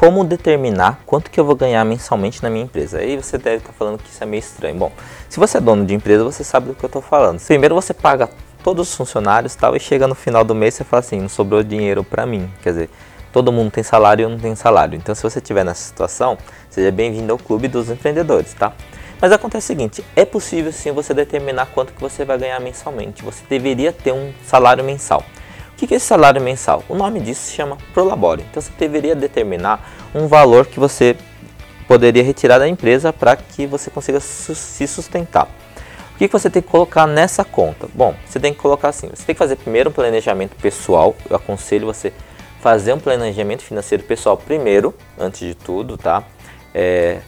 como determinar quanto que eu vou ganhar mensalmente na minha empresa? Aí você deve estar falando que isso é meio estranho. Bom, se você é dono de empresa, você sabe do que eu estou falando. Primeiro você paga todos os funcionários tal, e chega no final do mês você fala assim, não sobrou dinheiro para mim. Quer dizer, todo mundo tem salário e eu não tenho salário. Então se você estiver nessa situação, seja bem-vindo ao clube dos empreendedores, tá? Mas acontece o seguinte, é possível sim você determinar quanto que você vai ganhar mensalmente. Você deveria ter um salário mensal que é esse salário mensal? O nome disso se chama Prolabore. Então você deveria determinar um valor que você poderia retirar da empresa para que você consiga su se sustentar. O que, que você tem que colocar nessa conta? Bom, você tem que colocar assim: você tem que fazer primeiro um planejamento pessoal. Eu aconselho você fazer um planejamento financeiro pessoal primeiro, antes de tudo, tá? É,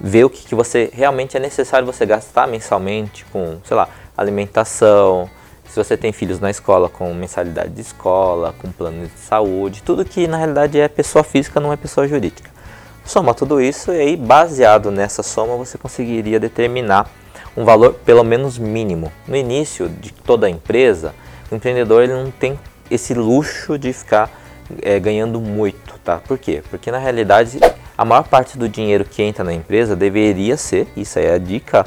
ver o que, que você realmente é necessário você gastar mensalmente com, sei lá, alimentação, se você tem filhos na escola com mensalidade de escola, com plano de saúde, tudo que na realidade é pessoa física, não é pessoa jurídica. Soma tudo isso e aí, baseado nessa soma, você conseguiria determinar um valor pelo menos mínimo. No início de toda a empresa, o empreendedor ele não tem esse luxo de ficar é, ganhando muito, tá? Por quê? Porque na realidade a maior parte do dinheiro que entra na empresa deveria ser, isso aí é a dica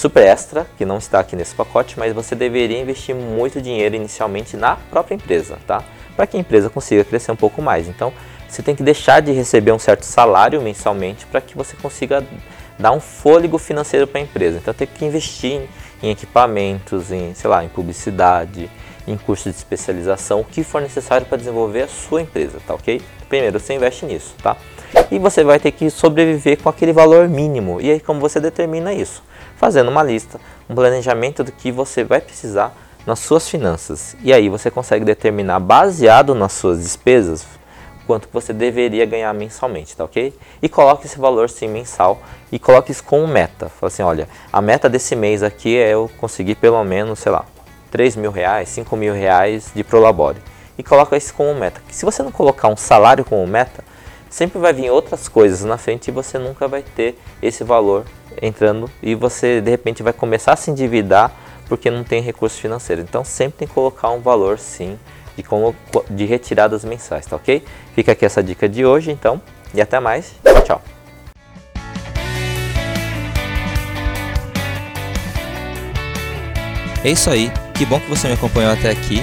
super extra, que não está aqui nesse pacote, mas você deveria investir muito dinheiro inicialmente na própria empresa, tá? Para que a empresa consiga crescer um pouco mais. Então, você tem que deixar de receber um certo salário mensalmente para que você consiga dar um fôlego financeiro para a empresa. Então, tem que investir em equipamentos, em, sei lá, em publicidade, em cursos de especialização, o que for necessário para desenvolver a sua empresa, tá ok? Primeiro, você investe nisso, tá? E você vai ter que sobreviver com aquele valor mínimo. E aí, como você determina isso? Fazendo uma lista, um planejamento do que você vai precisar nas suas finanças. E aí você consegue determinar, baseado nas suas despesas, quanto você deveria ganhar mensalmente, tá ok? E coloque esse valor sim mensal e coloque isso como meta. Fala assim, olha, a meta desse mês aqui é eu conseguir pelo menos, sei lá, 3 mil reais, 5 mil reais de Prolabore. E coloca isso como meta. Se você não colocar um salário como meta, sempre vai vir outras coisas na frente e você nunca vai ter esse valor entrando e você de repente vai começar a se endividar porque não tem recurso financeiro. Então sempre tem que colocar um valor sim de, de retiradas mensais, tá ok? Fica aqui essa dica de hoje então e até mais. Tchau. É isso aí, que bom que você me acompanhou até aqui